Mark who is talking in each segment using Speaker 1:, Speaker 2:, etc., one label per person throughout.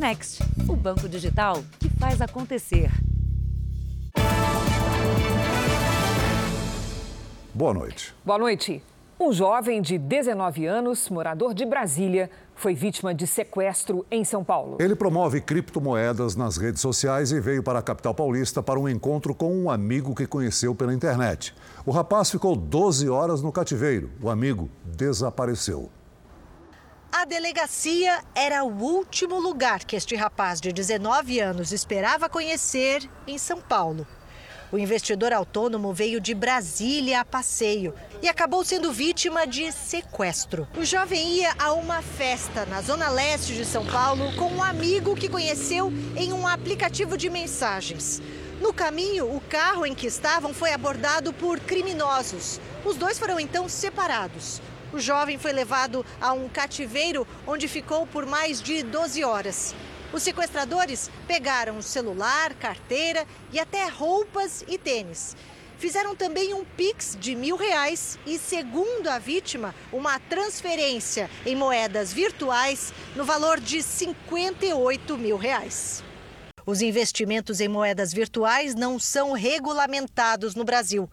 Speaker 1: Next, o banco digital que faz acontecer.
Speaker 2: Boa noite.
Speaker 3: Boa noite. Um jovem de 19 anos, morador de Brasília, foi vítima de sequestro em São Paulo.
Speaker 2: Ele promove criptomoedas nas redes sociais e veio para a capital paulista para um encontro com um amigo que conheceu pela internet. O rapaz ficou 12 horas no cativeiro. O amigo desapareceu.
Speaker 4: A delegacia era o último lugar que este rapaz de 19 anos esperava conhecer em São Paulo. O investidor autônomo veio de Brasília a passeio e acabou sendo vítima de sequestro. O jovem ia a uma festa na zona leste de São Paulo com um amigo que conheceu em um aplicativo de mensagens. No caminho, o carro em que estavam foi abordado por criminosos. Os dois foram então separados. O jovem foi levado a um cativeiro onde ficou por mais de 12 horas. Os sequestradores pegaram o celular, carteira e até roupas e tênis. Fizeram também um Pix de mil reais e, segundo a vítima, uma transferência em moedas virtuais no valor de 58 mil reais. Os investimentos em moedas virtuais não são regulamentados no Brasil.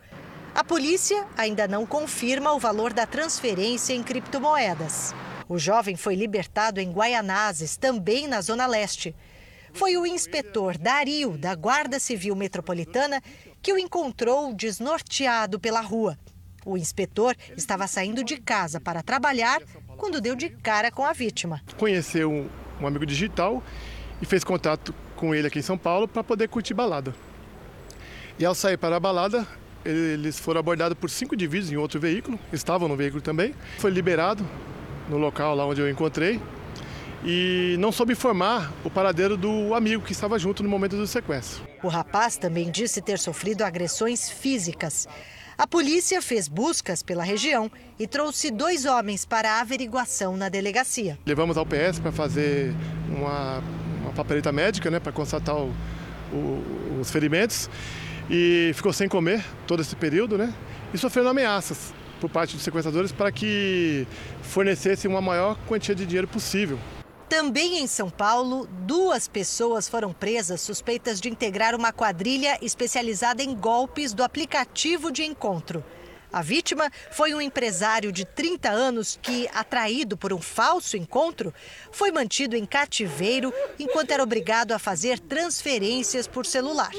Speaker 4: A polícia ainda não confirma o valor da transferência em criptomoedas. O jovem foi libertado em Guaianazes, também na Zona Leste. Foi o inspetor Dario, da Guarda Civil Metropolitana, que o encontrou desnorteado pela rua. O inspetor estava saindo de casa para trabalhar quando deu de cara com a vítima.
Speaker 5: Conheceu um amigo digital e fez contato com ele aqui em São Paulo para poder curtir balada. E ao sair para a balada, eles foram abordados por cinco indivíduos em outro veículo, estavam no veículo também. Foi liberado no local lá onde eu encontrei e não soube informar o paradeiro do amigo que estava junto no momento do sequestro.
Speaker 4: O rapaz também disse ter sofrido agressões físicas. A polícia fez buscas pela região e trouxe dois homens para a averiguação na delegacia.
Speaker 5: Levamos ao PS para fazer uma, uma papeleta médica, né, para constatar o, o, os ferimentos e ficou sem comer todo esse período, né, e sofrendo ameaças por parte dos sequestradores para que fornecessem uma maior quantia de dinheiro possível.
Speaker 4: Também em São Paulo, duas pessoas foram presas suspeitas de integrar uma quadrilha especializada em golpes do aplicativo de encontro. A vítima foi um empresário de 30 anos que, atraído por um falso encontro, foi mantido em cativeiro enquanto era obrigado a fazer transferências por celular.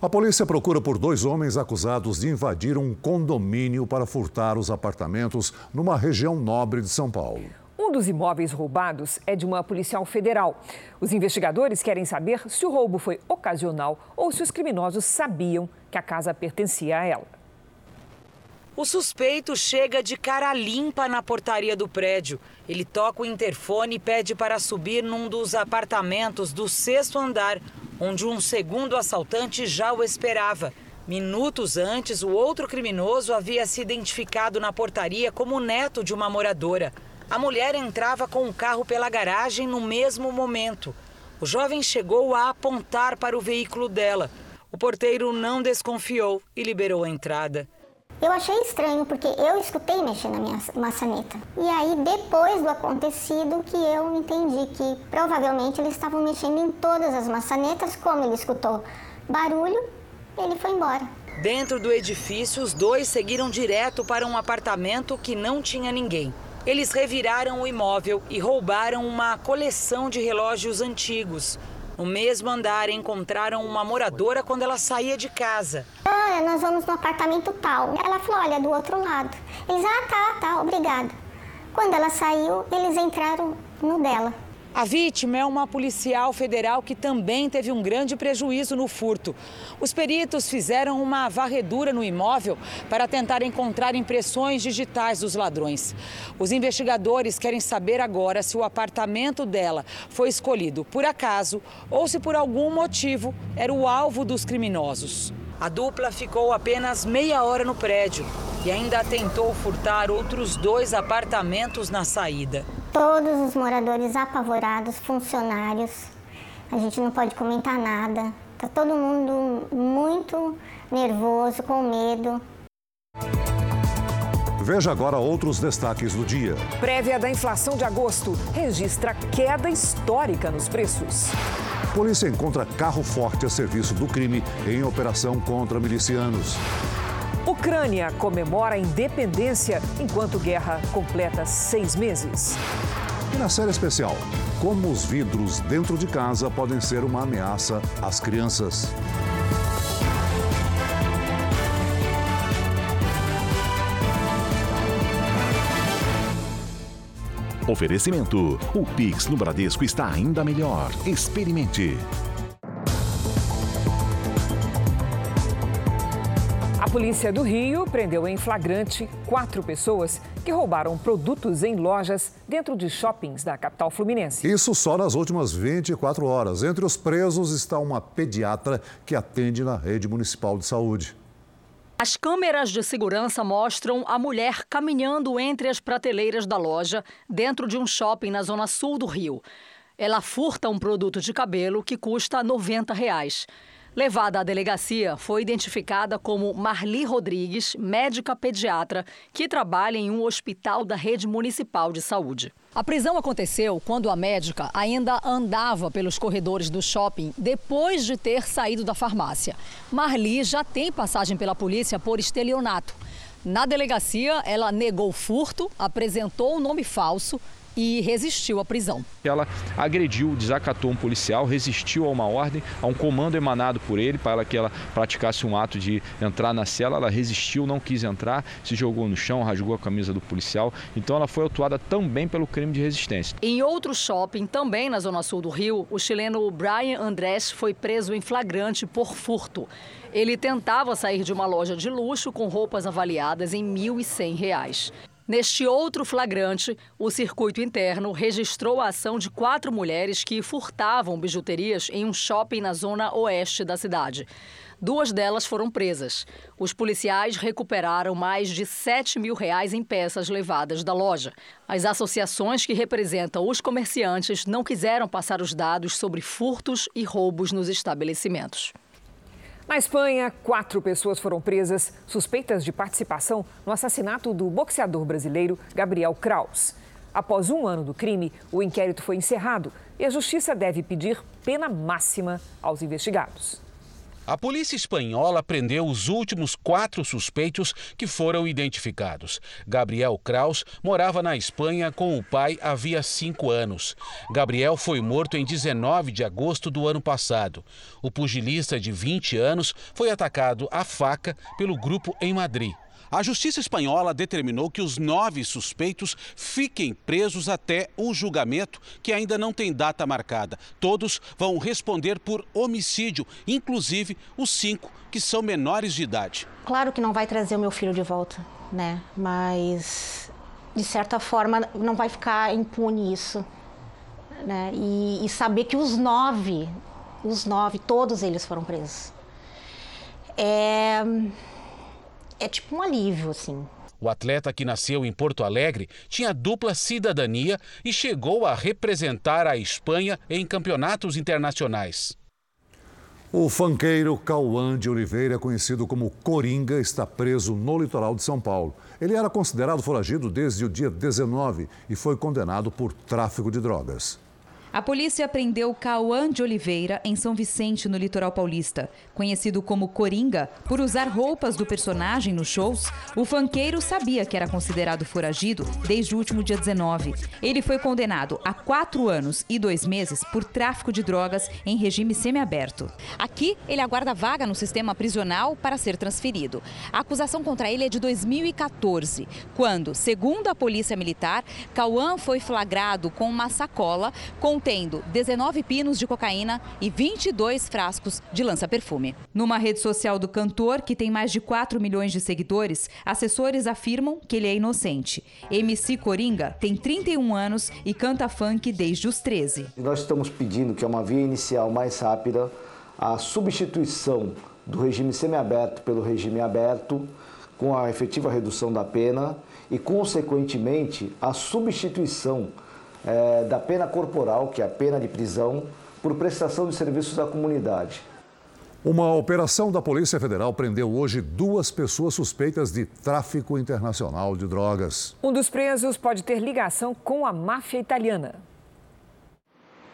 Speaker 2: A polícia procura por dois homens acusados de invadir um condomínio para furtar os apartamentos numa região nobre de São Paulo.
Speaker 3: Um dos imóveis roubados é de uma policial federal. Os investigadores querem saber se o roubo foi ocasional ou se os criminosos sabiam que a casa pertencia a ela.
Speaker 6: O suspeito chega de cara limpa na portaria do prédio. Ele toca o interfone e pede para subir num dos apartamentos do sexto andar, onde um segundo assaltante já o esperava. Minutos antes, o outro criminoso havia se identificado na portaria como neto de uma moradora. A mulher entrava com o carro pela garagem no mesmo momento. O jovem chegou a apontar para o veículo dela. O porteiro não desconfiou e liberou a entrada.
Speaker 7: Eu achei estranho porque eu escutei mexer na minha maçaneta. E aí, depois do acontecido, que eu entendi que provavelmente eles estavam mexendo em todas as maçanetas, como ele escutou barulho, ele foi embora.
Speaker 6: Dentro do edifício, os dois seguiram direto para um apartamento que não tinha ninguém. Eles reviraram o imóvel e roubaram uma coleção de relógios antigos. No mesmo andar, encontraram uma moradora quando ela saía de casa.
Speaker 7: Ah, nós vamos no apartamento tal. Ela falou, olha, do outro lado. Eles, ah, tá, tá, obrigado. Quando ela saiu, eles entraram no dela.
Speaker 6: A vítima é uma policial federal que também teve um grande prejuízo no furto. Os peritos fizeram uma varredura no imóvel para tentar encontrar impressões digitais dos ladrões. Os investigadores querem saber agora se o apartamento dela foi escolhido por acaso ou se por algum motivo era o alvo dos criminosos. A dupla ficou apenas meia hora no prédio e ainda tentou furtar outros dois apartamentos na saída.
Speaker 7: Todos os moradores apavorados, funcionários, a gente não pode comentar nada. Tá todo mundo muito nervoso, com medo.
Speaker 2: Veja agora outros destaques do dia.
Speaker 3: Prévia da inflação de agosto registra queda histórica nos preços.
Speaker 2: Polícia encontra carro forte a serviço do crime em operação contra milicianos.
Speaker 3: Ucrânia comemora a independência enquanto guerra completa seis meses.
Speaker 2: E na série especial, como os vidros dentro de casa podem ser uma ameaça às crianças.
Speaker 8: Oferecimento: o Pix no Bradesco está ainda melhor. Experimente.
Speaker 3: A polícia do Rio prendeu em flagrante quatro pessoas que roubaram produtos em lojas dentro de shoppings da capital fluminense.
Speaker 2: Isso só nas últimas 24 horas. Entre os presos está uma pediatra que atende na rede municipal de saúde.
Speaker 9: As câmeras de segurança mostram a mulher caminhando entre as prateleiras da loja dentro de um shopping na zona sul do Rio. Ela furta um produto de cabelo que custa 90 reais. Levada à delegacia, foi identificada como Marli Rodrigues, médica pediatra, que trabalha em um hospital da rede municipal de saúde. A prisão aconteceu quando a médica ainda andava pelos corredores do shopping depois de ter saído da farmácia. Marli já tem passagem pela polícia por estelionato. Na delegacia, ela negou furto, apresentou um nome falso e resistiu à prisão.
Speaker 10: Ela agrediu, desacatou um policial, resistiu a uma ordem, a um comando emanado por ele para que ela praticasse um ato de entrar na cela. Ela resistiu, não quis entrar, se jogou no chão, rasgou a camisa do policial. Então ela foi autuada também pelo crime de resistência.
Speaker 9: Em outro shopping, também na zona sul do Rio, o chileno Brian Andrés foi preso em flagrante por furto. Ele tentava sair de uma loja de luxo com roupas avaliadas em R$ 1.100. Neste outro flagrante, o circuito interno registrou a ação de quatro mulheres que furtavam bijuterias em um shopping na zona oeste da cidade. Duas delas foram presas. Os policiais recuperaram mais de 7 mil reais em peças levadas da loja. As associações que representam os comerciantes não quiseram passar os dados sobre furtos e roubos nos estabelecimentos.
Speaker 3: Na Espanha, quatro pessoas foram presas suspeitas de participação no assassinato do boxeador brasileiro Gabriel Kraus. Após um ano do crime, o inquérito foi encerrado e a justiça deve pedir pena máxima aos investigados.
Speaker 11: A polícia espanhola prendeu os últimos quatro suspeitos que foram identificados. Gabriel Kraus morava na Espanha com o pai havia cinco anos. Gabriel foi morto em 19 de agosto do ano passado. O pugilista de 20 anos foi atacado à faca pelo grupo em Madrid. A justiça espanhola determinou que os nove suspeitos fiquem presos até o julgamento, que ainda não tem data marcada. Todos vão responder por homicídio, inclusive os cinco que são menores de idade.
Speaker 12: Claro que não vai trazer o meu filho de volta, né? Mas de certa forma não vai ficar impune isso, né? E, e saber que os nove, os nove, todos eles foram presos. É é tipo um alívio, assim.
Speaker 11: O atleta que nasceu em Porto Alegre tinha dupla cidadania e chegou a representar a Espanha em campeonatos internacionais.
Speaker 2: O fanqueiro Cauã de Oliveira, conhecido como Coringa, está preso no litoral de São Paulo. Ele era considerado foragido desde o dia 19 e foi condenado por tráfico de drogas.
Speaker 13: A polícia prendeu Cauã de Oliveira em São Vicente, no litoral paulista. Conhecido como Coringa, por usar roupas do personagem nos shows, o fanqueiro sabia que era considerado foragido desde o último dia 19. Ele foi condenado a quatro anos e dois meses por tráfico de drogas em regime semiaberto. Aqui, ele aguarda vaga no sistema prisional para ser transferido. A acusação contra ele é de 2014, quando, segundo a Polícia Militar, Cauã foi flagrado com uma sacola com contendo 19 pinos de cocaína e 22 frascos de lança-perfume. Numa rede social do cantor, que tem mais de 4 milhões de seguidores, assessores afirmam que ele é inocente. MC Coringa tem 31 anos e canta funk desde os 13.
Speaker 14: Nós estamos pedindo que é uma via inicial mais rápida a substituição do regime semiaberto pelo regime aberto, com a efetiva redução da pena e, consequentemente, a substituição é, da pena corporal, que é a pena de prisão, por prestação de serviços à comunidade.
Speaker 2: Uma operação da Polícia Federal prendeu hoje duas pessoas suspeitas de tráfico internacional de drogas.
Speaker 3: Um dos presos pode ter ligação com a máfia italiana.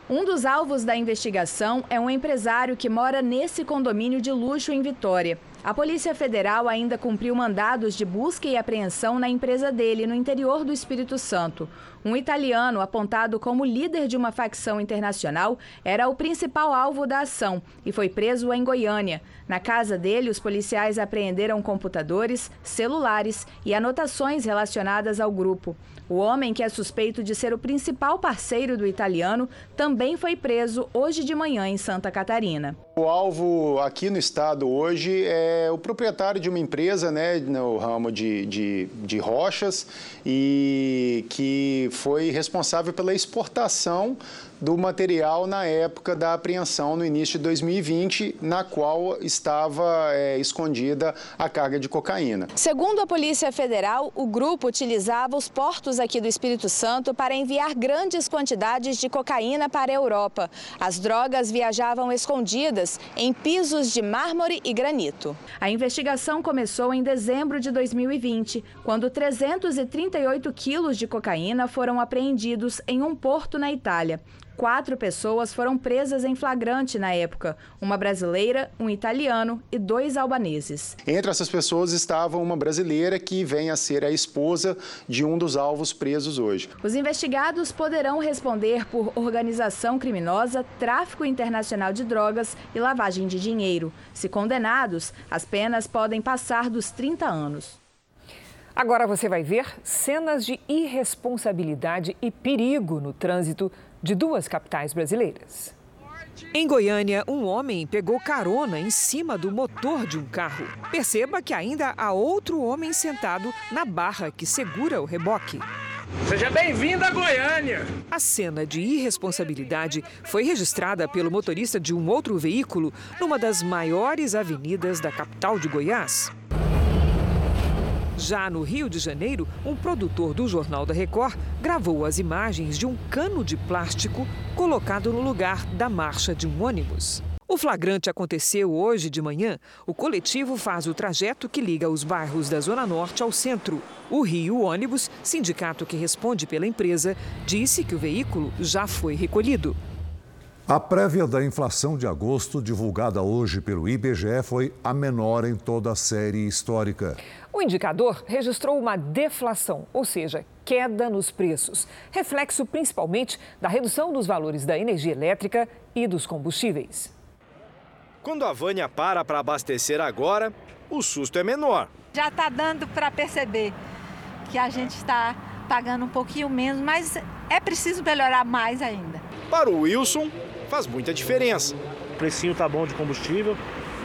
Speaker 15: Um dos alvos da investigação é um empresário que mora nesse condomínio de luxo em Vitória. A Polícia Federal ainda cumpriu mandados de busca e apreensão na empresa dele, no interior do Espírito Santo. Um italiano, apontado como líder de uma facção internacional, era o principal alvo da ação e foi preso em Goiânia. Na casa dele, os policiais apreenderam computadores, celulares e anotações relacionadas ao grupo. O homem, que é suspeito de ser o principal parceiro do italiano, também foi preso hoje de manhã em Santa Catarina.
Speaker 16: O alvo aqui no estado hoje é o proprietário de uma empresa né, no ramo de, de, de rochas e que foi responsável pela exportação do material na época da apreensão no início de 2020, na qual estava é, escondida a carga de cocaína.
Speaker 15: Segundo a Polícia Federal, o grupo utilizava os portos aqui do Espírito Santo para enviar grandes quantidades de cocaína para a Europa. As drogas viajavam escondidas em pisos de mármore e granito. A investigação começou em dezembro de 2020, quando 338 quilos de cocaína foram apreendidos em um porto na Itália. Quatro pessoas foram presas em flagrante na época: uma brasileira, um italiano e dois albaneses.
Speaker 16: Entre essas pessoas estava uma brasileira que vem a ser a esposa de um dos alvos presos hoje.
Speaker 15: Os investigados poderão responder por organização criminosa, tráfico internacional de drogas e lavagem de dinheiro. Se condenados, as penas podem passar dos 30 anos.
Speaker 3: Agora você vai ver cenas de irresponsabilidade e perigo no trânsito de duas capitais brasileiras. Em Goiânia, um homem pegou carona em cima do motor de um carro. Perceba que ainda há outro homem sentado na barra que segura o reboque.
Speaker 17: Seja bem-vindo a Goiânia!
Speaker 3: A cena de irresponsabilidade foi registrada pelo motorista de um outro veículo numa das maiores avenidas da capital de Goiás. Já no Rio de Janeiro, um produtor do Jornal da Record gravou as imagens de um cano de plástico colocado no lugar da marcha de um ônibus. O flagrante aconteceu hoje de manhã. O coletivo faz o trajeto que liga os bairros da Zona Norte ao centro. O Rio Ônibus, sindicato que responde pela empresa, disse que o veículo já foi recolhido.
Speaker 2: A prévia da inflação de agosto, divulgada hoje pelo IBGE, foi a menor em toda a série histórica.
Speaker 3: O indicador registrou uma deflação, ou seja, queda nos preços, reflexo principalmente da redução dos valores da energia elétrica e dos combustíveis.
Speaker 18: Quando a Vânia para para abastecer agora, o susto é menor.
Speaker 19: Já está dando para perceber que a gente está pagando um pouquinho menos, mas é preciso melhorar mais ainda.
Speaker 18: Para o Wilson, faz muita diferença.
Speaker 20: O precinho tá bom de combustível,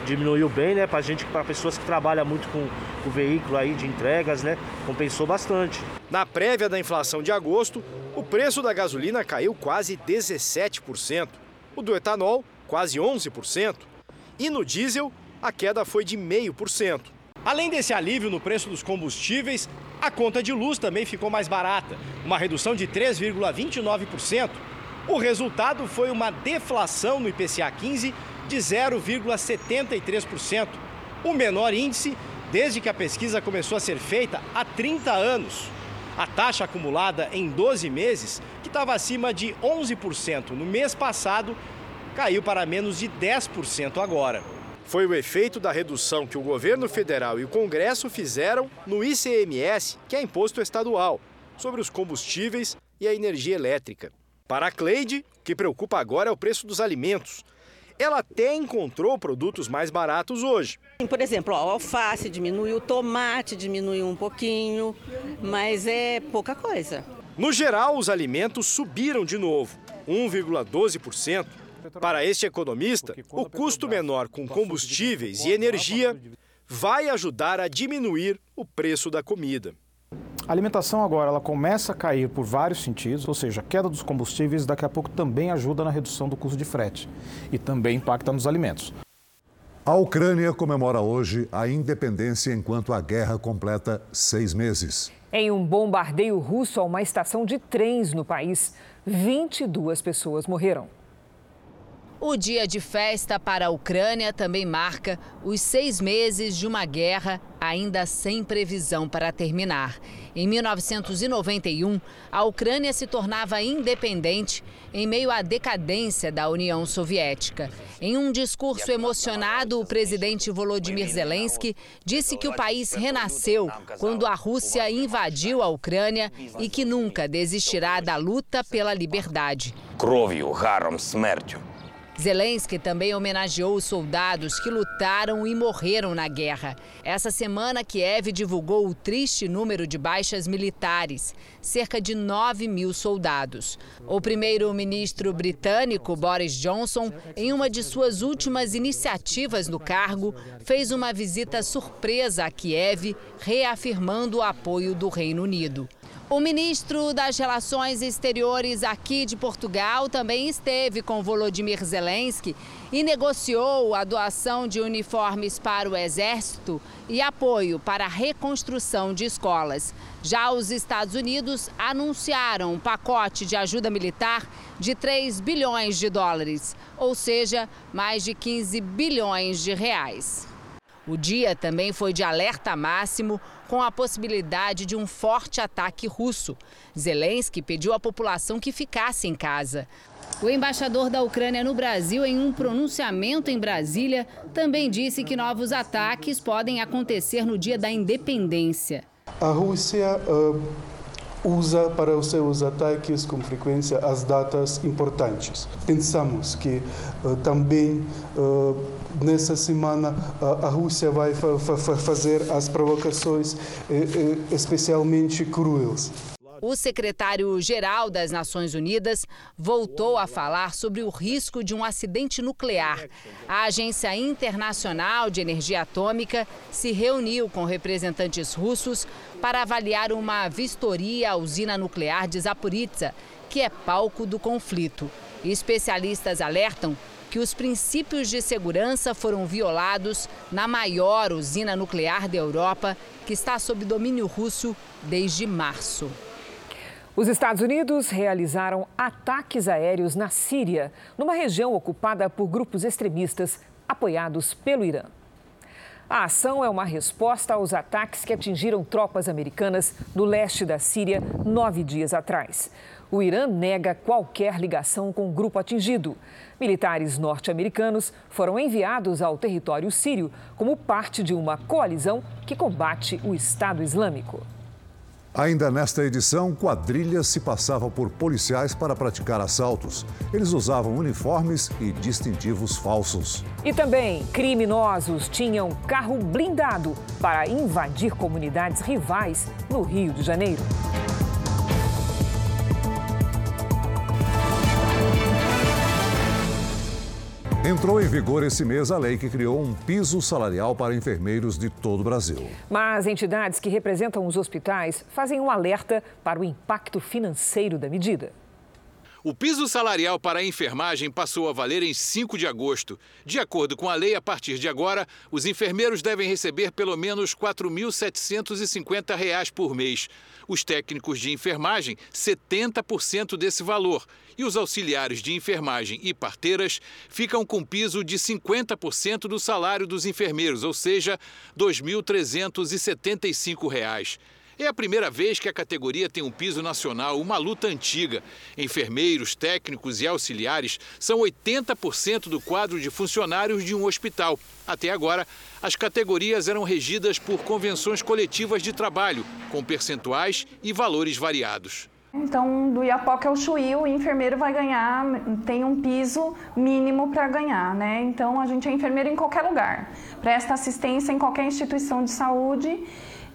Speaker 20: diminuiu bem, né? Para gente, para pessoas que trabalham muito com o veículo aí de entregas, né? Compensou bastante.
Speaker 18: Na prévia da inflação de agosto, o preço da gasolina caiu quase 17%, o do etanol quase 11% e no diesel a queda foi de 0,5%. Além desse alívio no preço dos combustíveis, a conta de luz também ficou mais barata, uma redução de 3,29%. O resultado foi uma deflação no IPCA 15 de 0,73%, o menor índice desde que a pesquisa começou a ser feita há 30 anos. A taxa acumulada em 12 meses, que estava acima de 11% no mês passado, caiu para menos de 10% agora. Foi o efeito da redução que o governo federal e o Congresso fizeram no ICMS, que é imposto estadual, sobre os combustíveis e a energia elétrica. Para a Cleide, o que preocupa agora é o preço dos alimentos. Ela até encontrou produtos mais baratos hoje.
Speaker 21: Por exemplo, a alface diminuiu, o tomate diminuiu um pouquinho, mas é pouca coisa.
Speaker 18: No geral, os alimentos subiram de novo, 1,12%. Para este economista, o custo menor com combustíveis e energia vai ajudar a diminuir o preço da comida.
Speaker 22: A alimentação agora ela começa a cair por vários sentidos, ou seja, a queda dos combustíveis daqui a pouco também ajuda na redução do custo de frete e também impacta nos alimentos.
Speaker 2: A Ucrânia comemora hoje a independência enquanto a guerra completa seis meses.
Speaker 3: Em um bombardeio russo a uma estação de trens no país, 22 pessoas morreram.
Speaker 23: O dia de festa para a Ucrânia também marca os seis meses de uma guerra ainda sem previsão para terminar. Em 1991, a Ucrânia se tornava independente em meio à decadência da União Soviética. Em um discurso emocionado, o presidente Volodymyr Zelensky disse que o país renasceu quando a Rússia invadiu a Ucrânia e que nunca desistirá da luta pela liberdade.
Speaker 24: Кров'ю, гаром, смертю.
Speaker 23: Zelensky também homenageou os soldados que lutaram e morreram na guerra. Essa semana, Kiev divulgou o triste número de baixas militares cerca de 9 mil soldados. O primeiro-ministro britânico, Boris Johnson, em uma de suas últimas iniciativas no cargo, fez uma visita surpresa a Kiev, reafirmando o apoio do Reino Unido. O ministro das Relações Exteriores aqui de Portugal também esteve com Volodymyr Zelensky e negociou a doação de uniformes para o Exército e apoio para a reconstrução de escolas. Já os Estados Unidos anunciaram um pacote de ajuda militar de 3 bilhões de dólares, ou seja, mais de 15 bilhões de reais. O dia também foi de alerta máximo com a possibilidade de um forte ataque russo. Zelensky pediu à população que ficasse em casa. O embaixador da Ucrânia no Brasil, em um pronunciamento em Brasília, também disse que novos ataques podem acontecer no dia da independência.
Speaker 25: A Rússia uh, usa para os seus ataques com frequência as datas importantes. Pensamos que uh, também uh, nessa semana a Rússia vai fazer as provocações especialmente cruéis.
Speaker 23: O secretário-geral das Nações Unidas voltou a falar sobre o risco de um acidente nuclear. A Agência Internacional de Energia Atômica se reuniu com representantes russos para avaliar uma vistoria à usina nuclear de Zaporizhzhia, que é palco do conflito. Especialistas alertam que os princípios de segurança foram violados na maior usina nuclear da Europa, que está sob domínio russo desde março.
Speaker 3: Os Estados Unidos realizaram ataques aéreos na Síria, numa região ocupada por grupos extremistas apoiados pelo Irã. A ação é uma resposta aos ataques que atingiram tropas americanas no leste da Síria nove dias atrás. O Irã nega qualquer ligação com o grupo atingido. Militares norte-americanos foram enviados ao território sírio como parte de uma coalizão que combate o Estado Islâmico.
Speaker 2: Ainda nesta edição, quadrilhas se passavam por policiais para praticar assaltos. Eles usavam uniformes e distintivos falsos.
Speaker 3: E também, criminosos tinham carro blindado para invadir comunidades rivais no Rio de Janeiro.
Speaker 2: Entrou em vigor esse mês a lei que criou um piso salarial para enfermeiros de todo o Brasil.
Speaker 3: Mas entidades que representam os hospitais fazem um alerta para o impacto financeiro da medida.
Speaker 26: O piso salarial para a enfermagem passou a valer em 5 de agosto. De acordo com a lei, a partir de agora, os enfermeiros devem receber pelo menos R$ 4.750 por mês. Os técnicos de enfermagem, 70% desse valor. E os auxiliares de enfermagem e parteiras ficam com piso de 50% do salário dos enfermeiros, ou seja, R$ 2.375. É a primeira vez que a categoria tem um piso nacional, uma luta antiga. Enfermeiros, técnicos e auxiliares são 80% do quadro de funcionários de um hospital. Até agora, as categorias eram regidas por convenções coletivas de trabalho, com percentuais e valores variados.
Speaker 27: Então, do Iapoca ao Chuí, o enfermeiro vai ganhar, tem um piso mínimo para ganhar, né? Então, a gente é enfermeiro em qualquer lugar, presta assistência em qualquer instituição de saúde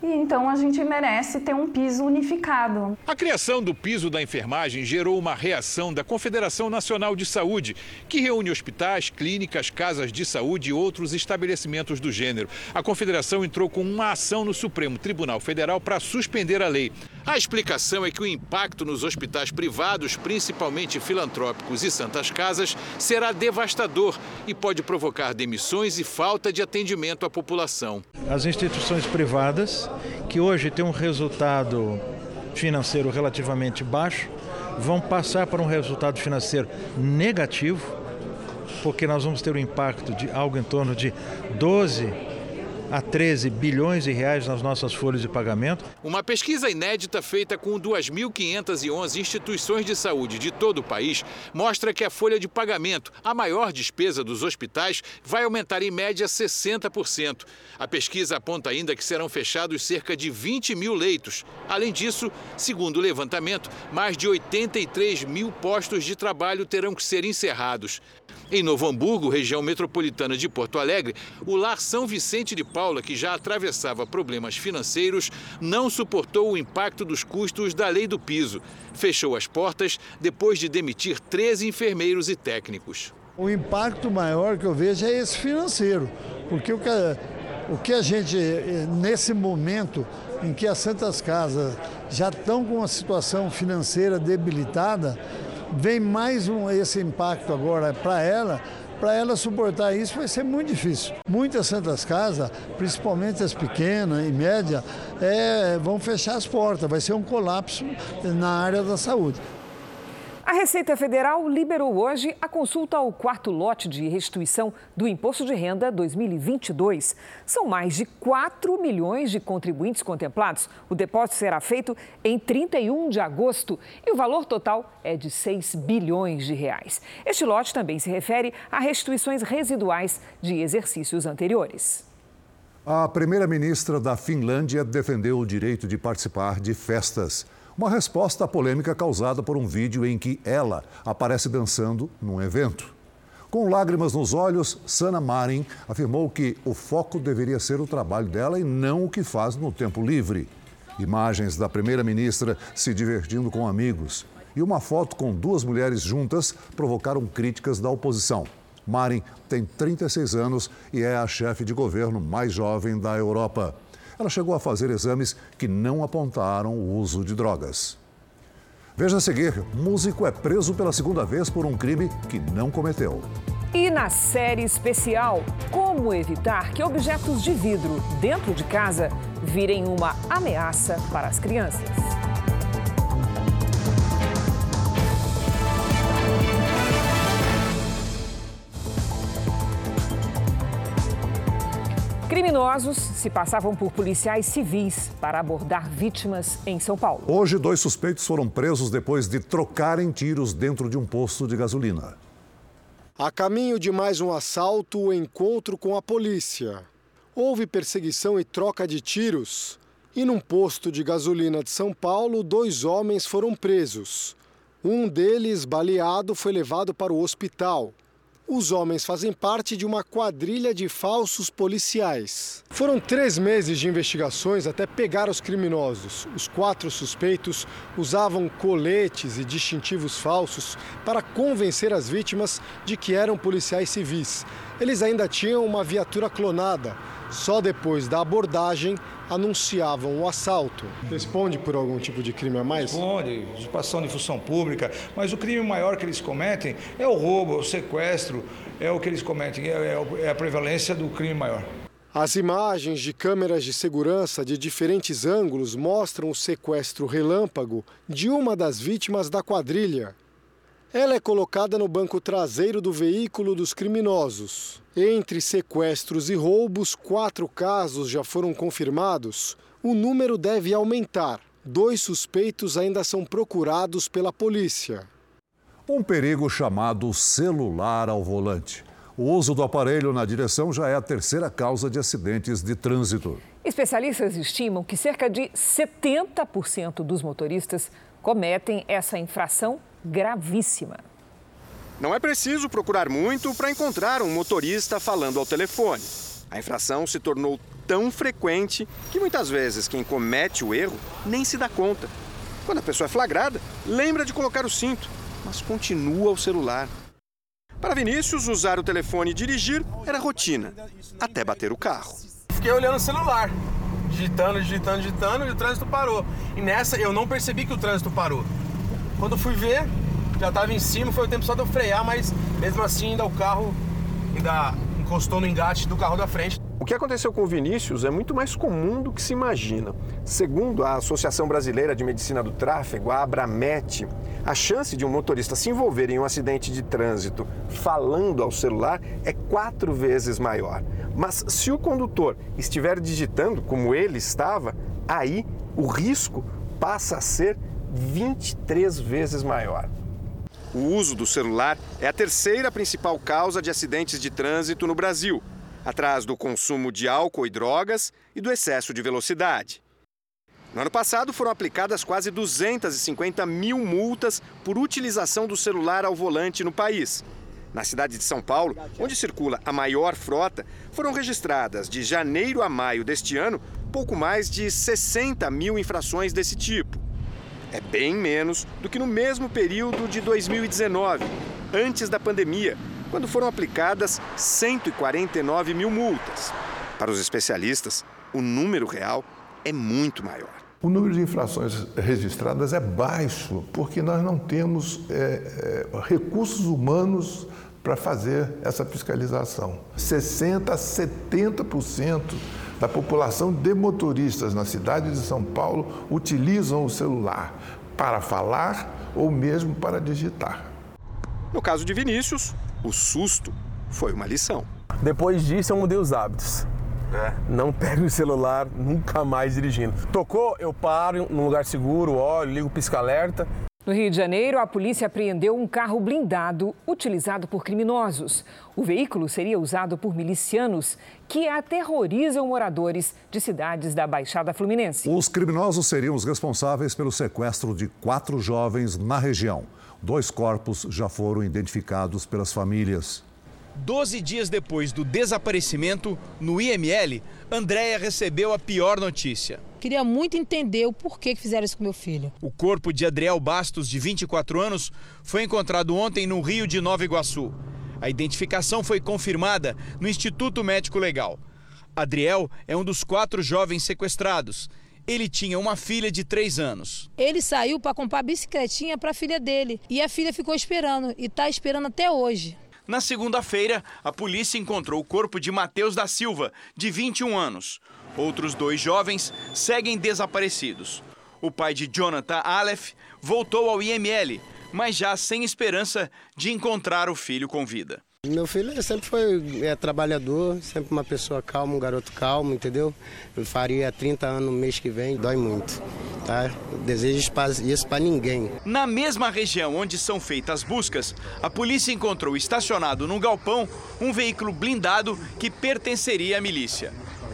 Speaker 27: e então a gente merece ter um piso unificado.
Speaker 26: A criação do piso da enfermagem gerou uma reação da Confederação Nacional de Saúde, que reúne hospitais, clínicas, casas de saúde e outros estabelecimentos do gênero. A confederação entrou com uma ação no Supremo Tribunal Federal para suspender a lei. A explicação é que o impacto nos hospitais privados, principalmente filantrópicos e santas casas, será devastador e pode provocar demissões e falta de atendimento à população.
Speaker 28: As instituições privadas que hoje têm um resultado financeiro relativamente baixo, vão passar para um resultado financeiro negativo
Speaker 29: porque nós vamos ter um impacto de algo em torno de 12 a 13 bilhões de reais nas nossas folhas de pagamento.
Speaker 26: Uma pesquisa inédita feita com 2.511 instituições de saúde de todo o país mostra que a folha de pagamento, a maior despesa dos hospitais, vai aumentar em média 60%. A pesquisa aponta ainda que serão fechados cerca de 20 mil leitos. Além disso, segundo o levantamento, mais de 83 mil postos de trabalho terão que ser encerrados. Em Novo Hamburgo, região metropolitana de Porto Alegre, o Lar São Vicente de Paula, que já atravessava problemas financeiros, não suportou o impacto dos custos da lei do piso. Fechou as portas depois de demitir 13 enfermeiros e técnicos.
Speaker 30: O impacto maior que eu vejo é esse financeiro, porque o que, o que a gente, nesse momento em que as Santas Casas já estão com uma situação financeira debilitada, vem mais um, esse impacto agora para ela, para ela suportar isso vai ser muito difícil. Muitas santas casas, principalmente as pequenas e médias, é, vão fechar as portas, vai ser um colapso na área da saúde.
Speaker 3: A Receita Federal liberou hoje a consulta ao quarto lote de restituição do Imposto de Renda 2022. São mais de 4 milhões de contribuintes contemplados. O depósito será feito em 31 de agosto e o valor total é de 6 bilhões de reais. Este lote também se refere a restituições residuais de exercícios anteriores.
Speaker 2: A primeira-ministra da Finlândia defendeu o direito de participar de festas. Uma resposta à polêmica causada por um vídeo em que ela aparece dançando num evento. Com lágrimas nos olhos, Sana Marin afirmou que o foco deveria ser o trabalho dela e não o que faz no tempo livre. Imagens da primeira-ministra se divertindo com amigos e uma foto com duas mulheres juntas provocaram críticas da oposição. Marin tem 36 anos e é a chefe de governo mais jovem da Europa. Ela chegou a fazer exames que não apontaram o uso de drogas. Veja a seguir: músico é preso pela segunda vez por um crime que não cometeu.
Speaker 3: E na série especial, como evitar que objetos de vidro dentro de casa virem uma ameaça para as crianças. Criminosos se passavam por policiais civis para abordar vítimas em São Paulo.
Speaker 2: Hoje, dois suspeitos foram presos depois de trocarem tiros dentro de um posto de gasolina.
Speaker 31: A caminho de mais um assalto, o encontro com a polícia. Houve perseguição e troca de tiros. E num posto de gasolina de São Paulo, dois homens foram presos. Um deles, baleado, foi levado para o hospital. Os homens fazem parte de uma quadrilha de falsos policiais. Foram três meses de investigações até pegar os criminosos. Os quatro suspeitos usavam coletes e distintivos falsos para convencer as vítimas de que eram policiais civis. Eles ainda tinham uma viatura clonada. Só depois da abordagem anunciavam o assalto. Responde por algum tipo de crime a mais?
Speaker 28: Responde, usurpação de função pública, mas o crime maior que eles cometem é o roubo, é o sequestro, é o que eles cometem, é, é, é a prevalência do crime maior.
Speaker 31: As imagens de câmeras de segurança de diferentes ângulos mostram o sequestro relâmpago de uma das vítimas da quadrilha. Ela é colocada no banco traseiro do veículo dos criminosos. Entre sequestros e roubos, quatro casos já foram confirmados. O número deve aumentar. Dois suspeitos ainda são procurados pela polícia.
Speaker 2: Um perigo chamado celular ao volante. O uso do aparelho na direção já é a terceira causa de acidentes de trânsito.
Speaker 3: Especialistas estimam que cerca de 70% dos motoristas cometem essa infração gravíssima.
Speaker 32: Não é preciso procurar muito para encontrar um motorista falando ao telefone. A infração se tornou tão frequente que muitas vezes quem comete o erro nem se dá conta. Quando a pessoa é flagrada, lembra de colocar o cinto, mas continua o celular. Para Vinícius, usar o telefone e dirigir era rotina, até bater o carro.
Speaker 33: Fiquei olhando o celular, digitando, digitando, digitando e o trânsito parou. E nessa eu não percebi que o trânsito parou. Quando fui ver, já estava em cima, foi o tempo só de eu frear, mas mesmo assim ainda o carro ainda encostou no engate do carro da frente.
Speaker 34: O que aconteceu com o Vinícius é muito mais comum do que se imagina. Segundo a Associação Brasileira de Medicina do Tráfego, a Abramet, a chance de um motorista se envolver em um acidente de trânsito falando ao celular é quatro vezes maior. Mas se o condutor estiver digitando como ele estava, aí o risco passa a ser 23 vezes maior. O uso do celular é a terceira principal causa de acidentes de trânsito no Brasil, atrás do consumo de álcool e drogas e do excesso de velocidade. No ano passado foram aplicadas quase 250 mil multas por utilização do celular ao volante no país. Na cidade de São Paulo, onde circula a maior frota, foram registradas de janeiro a maio deste ano pouco mais de 60 mil infrações desse tipo. É bem menos do que no mesmo período de 2019, antes da pandemia, quando foram aplicadas 149 mil multas. Para os especialistas, o número real é muito maior.
Speaker 35: O número de infrações registradas é baixo, porque nós não temos é, é, recursos humanos para fazer essa fiscalização. 60% a 70% da população de motoristas na cidade de São Paulo utilizam o celular para falar ou mesmo para digitar.
Speaker 34: No caso de Vinícius, o susto foi uma lição.
Speaker 36: Depois disso, eu mudei os hábitos. É. Não pego o celular nunca mais dirigindo. Tocou, eu paro num lugar seguro, olho, ligo o pisca-alerta
Speaker 3: no Rio de Janeiro, a polícia apreendeu um carro blindado utilizado por criminosos. O veículo seria usado por milicianos que aterrorizam moradores de cidades da Baixada Fluminense.
Speaker 2: Os criminosos seriam os responsáveis pelo sequestro de quatro jovens na região. Dois corpos já foram identificados pelas famílias.
Speaker 37: Doze dias depois do desaparecimento, no IML, Andréia recebeu a pior notícia.
Speaker 38: Queria muito entender o porquê que fizeram isso com meu filho.
Speaker 37: O corpo de Adriel Bastos, de 24 anos, foi encontrado ontem no Rio de Nova Iguaçu. A identificação foi confirmada no Instituto Médico Legal. Adriel é um dos quatro jovens sequestrados. Ele tinha uma filha de três anos.
Speaker 38: Ele saiu para comprar bicicletinha para a filha dele e a filha ficou esperando e está esperando até hoje.
Speaker 37: Na segunda-feira, a polícia encontrou o corpo de Matheus da Silva, de 21 anos. Outros dois jovens seguem desaparecidos. O pai de Jonathan Aleph voltou ao IML, mas já sem esperança de encontrar o filho com vida.
Speaker 39: Meu filho sempre foi é, trabalhador, sempre uma pessoa calma, um garoto calmo, entendeu? Eu faria 30 anos no mês que vem, dói muito. Tá? Desejo isso para ninguém.
Speaker 37: Na mesma região onde são feitas as buscas, a polícia encontrou estacionado num galpão um veículo blindado que pertenceria à milícia.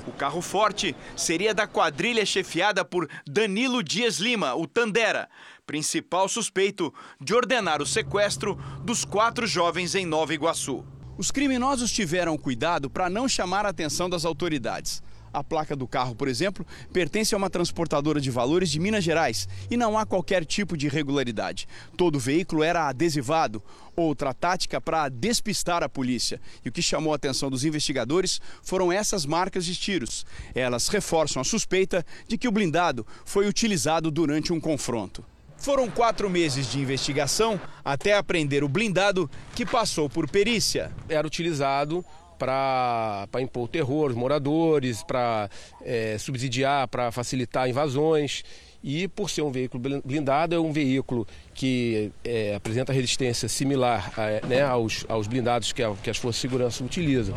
Speaker 37: O carro forte seria da quadrilha chefiada por Danilo Dias Lima, o Tandera, principal suspeito de ordenar o sequestro dos quatro jovens em Nova Iguaçu. Os criminosos tiveram cuidado para não chamar a atenção das autoridades. A placa do carro, por exemplo, pertence a uma transportadora de valores de Minas Gerais e não há qualquer tipo de irregularidade. Todo o veículo era adesivado, outra tática para despistar a polícia. E o que chamou a atenção dos investigadores foram essas marcas de tiros. Elas reforçam a suspeita de que o blindado foi utilizado durante um confronto. Foram quatro meses de investigação até apreender o blindado que passou por perícia.
Speaker 36: Era utilizado para impor terror aos moradores, para é, subsidiar, para facilitar invasões. E por ser um veículo blindado, é um veículo que é, apresenta resistência similar a, né, aos, aos blindados que, a, que as forças de segurança utilizam.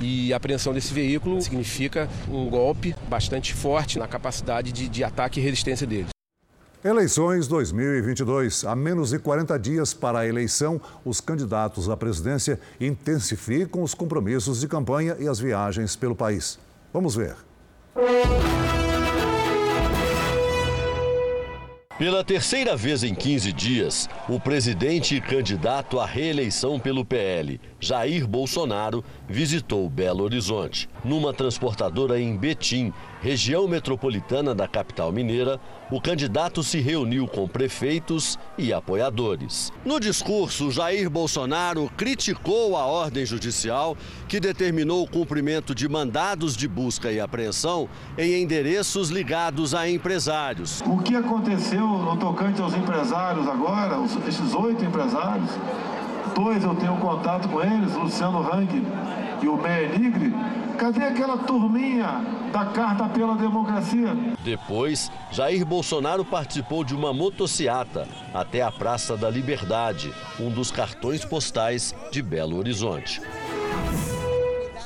Speaker 36: E a apreensão desse veículo significa um golpe bastante forte na capacidade de, de ataque e resistência dele.
Speaker 2: Eleições 2022. A menos de 40 dias para a eleição, os candidatos à presidência intensificam os compromissos de campanha e as viagens pelo país. Vamos ver.
Speaker 40: Pela terceira vez em 15 dias, o presidente e candidato à reeleição pelo PL, Jair Bolsonaro, visitou Belo Horizonte. Numa transportadora em Betim, região metropolitana da capital mineira, o candidato se reuniu com prefeitos e apoiadores. No discurso, Jair Bolsonaro criticou a ordem judicial que determinou o cumprimento de mandados de busca e apreensão em endereços ligados a empresários.
Speaker 41: O que aconteceu no tocante aos empresários agora, esses oito empresários, dois eu tenho contato com eles, Luciano Hang e o Meia Nigre, Cadê aquela turminha da Carta pela Democracia?
Speaker 40: Depois, Jair Bolsonaro participou de uma motociata até a Praça da Liberdade, um dos cartões postais de Belo Horizonte.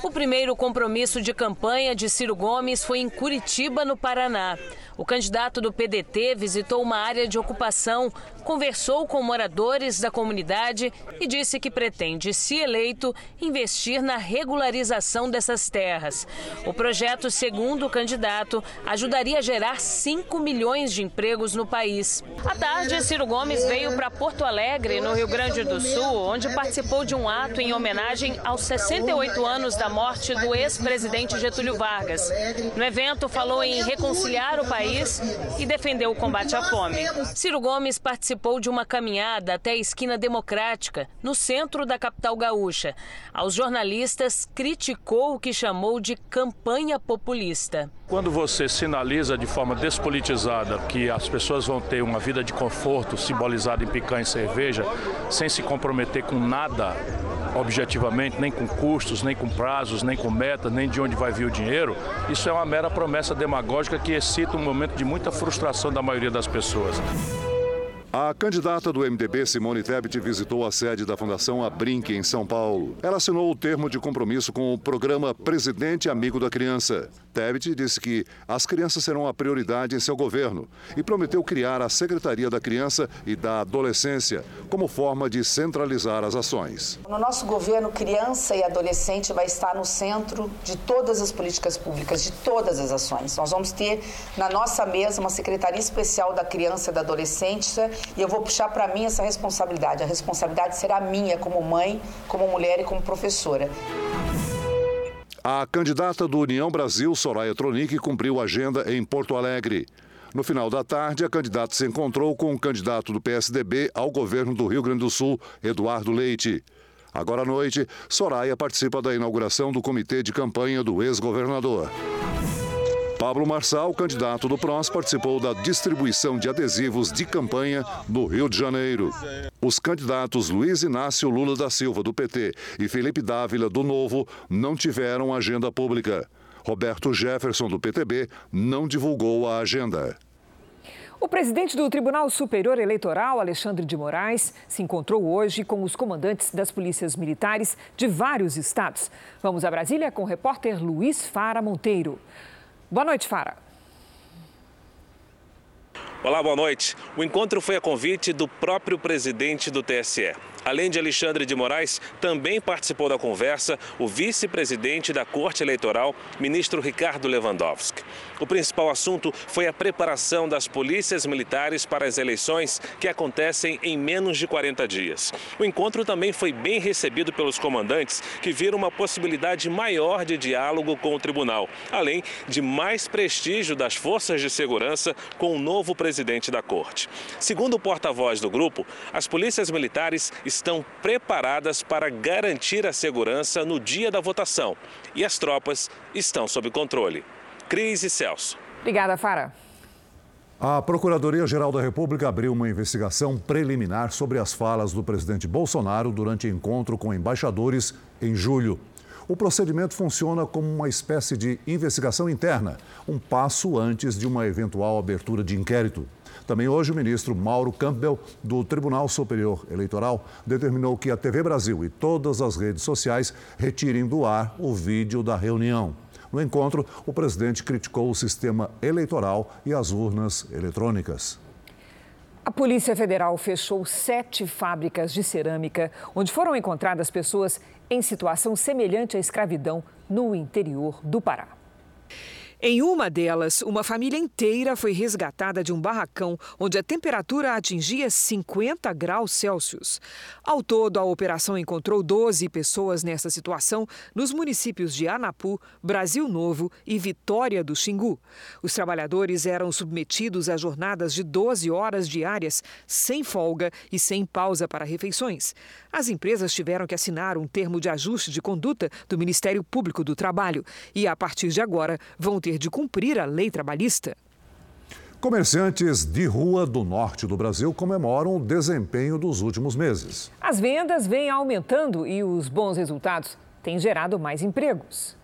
Speaker 42: O primeiro compromisso de campanha de Ciro Gomes foi em Curitiba, no Paraná. O candidato do PDT visitou uma área de ocupação, conversou com moradores da comunidade e disse que pretende, se eleito, investir na regularização dessas terras. O projeto, segundo o candidato, ajudaria a gerar 5 milhões de empregos no país. À tarde, Ciro Gomes veio para Porto Alegre, no Rio Grande do Sul, onde participou de um ato em homenagem aos 68 anos da morte do ex-presidente Getúlio Vargas. No evento, falou em reconciliar o país país e defendeu o combate à fome. Ciro Gomes participou de uma caminhada até a esquina democrática, no centro da capital gaúcha. Aos jornalistas, criticou o que chamou de campanha populista.
Speaker 43: Quando você sinaliza de forma despolitizada que as pessoas vão ter uma vida de conforto simbolizada em picanha e cerveja, sem se comprometer com nada objetivamente, nem com custos, nem com prazos, nem com metas, nem de onde vai vir o dinheiro, isso é uma mera promessa demagógica que excita um momento de muita frustração da maioria das pessoas.
Speaker 2: A candidata do MDB, Simone Tebet, visitou a sede da Fundação Abrinque, em São Paulo. Ela assinou o termo de compromisso com o programa Presidente Amigo da Criança. Tebet disse que as crianças serão a prioridade em seu governo e prometeu criar a Secretaria da Criança e da Adolescência como forma de centralizar as ações.
Speaker 44: No nosso governo, criança e adolescente vai estar no centro de todas as políticas públicas, de todas as ações. Nós vamos ter na nossa mesa uma Secretaria Especial da Criança e da Adolescência e eu vou puxar para mim essa responsabilidade. A responsabilidade será minha como mãe, como mulher e como professora.
Speaker 2: A candidata do União Brasil, Soraya Tronic, cumpriu agenda em Porto Alegre. No final da tarde, a candidata se encontrou com o candidato do PSDB ao governo do Rio Grande do Sul, Eduardo Leite. Agora à noite, Soraya participa da inauguração do comitê de campanha do ex-governador. Pablo Marçal, candidato do PROS, participou da distribuição de adesivos de campanha no Rio de Janeiro. Os candidatos Luiz Inácio Lula da Silva, do PT, e Felipe Dávila, do Novo, não tiveram agenda pública. Roberto Jefferson, do PTB, não divulgou a agenda.
Speaker 3: O presidente do Tribunal Superior Eleitoral, Alexandre de Moraes, se encontrou hoje com os comandantes das polícias militares de vários estados. Vamos a Brasília com o repórter Luiz Fara Monteiro. Boa noite, Fara.
Speaker 45: Olá, boa noite. O encontro foi a convite do próprio presidente do TSE. Além de Alexandre de Moraes, também participou da conversa o vice-presidente da Corte Eleitoral, ministro Ricardo Lewandowski. O principal assunto foi a preparação das polícias militares para as eleições que acontecem em menos de 40 dias. O encontro também foi bem recebido pelos comandantes, que viram uma possibilidade maior de diálogo com o tribunal, além de mais prestígio das forças de segurança com o novo presidente da Corte. Segundo o porta-voz do grupo, as polícias militares estão preparadas para garantir a segurança no dia da votação e as tropas estão sob controle. Cris e Celso.
Speaker 3: Obrigada, Fara.
Speaker 2: A Procuradoria-Geral da República abriu uma investigação preliminar sobre as falas do presidente Bolsonaro durante encontro com embaixadores em julho. O procedimento funciona como uma espécie de investigação interna, um passo antes de uma eventual abertura de inquérito. Também hoje, o ministro Mauro Campbell, do Tribunal Superior Eleitoral, determinou que a TV Brasil e todas as redes sociais retirem do ar o vídeo da reunião. No encontro, o presidente criticou o sistema eleitoral e as urnas eletrônicas.
Speaker 3: A Polícia Federal fechou sete fábricas de cerâmica, onde foram encontradas pessoas em situação semelhante à escravidão no interior do Pará. Em uma delas, uma família inteira foi resgatada de um barracão onde a temperatura atingia 50 graus Celsius. Ao todo, a operação encontrou 12 pessoas nessa situação nos municípios de Anapu, Brasil Novo e Vitória do Xingu. Os trabalhadores eram submetidos a jornadas de 12 horas diárias, sem folga e sem pausa para refeições. As empresas tiveram que assinar um termo de ajuste de conduta do Ministério Público do Trabalho e, a partir de agora, vão ter de cumprir a lei trabalhista.
Speaker 2: Comerciantes de rua do norte do Brasil comemoram o desempenho dos últimos meses.
Speaker 3: As vendas vêm aumentando e os bons resultados têm gerado mais empregos.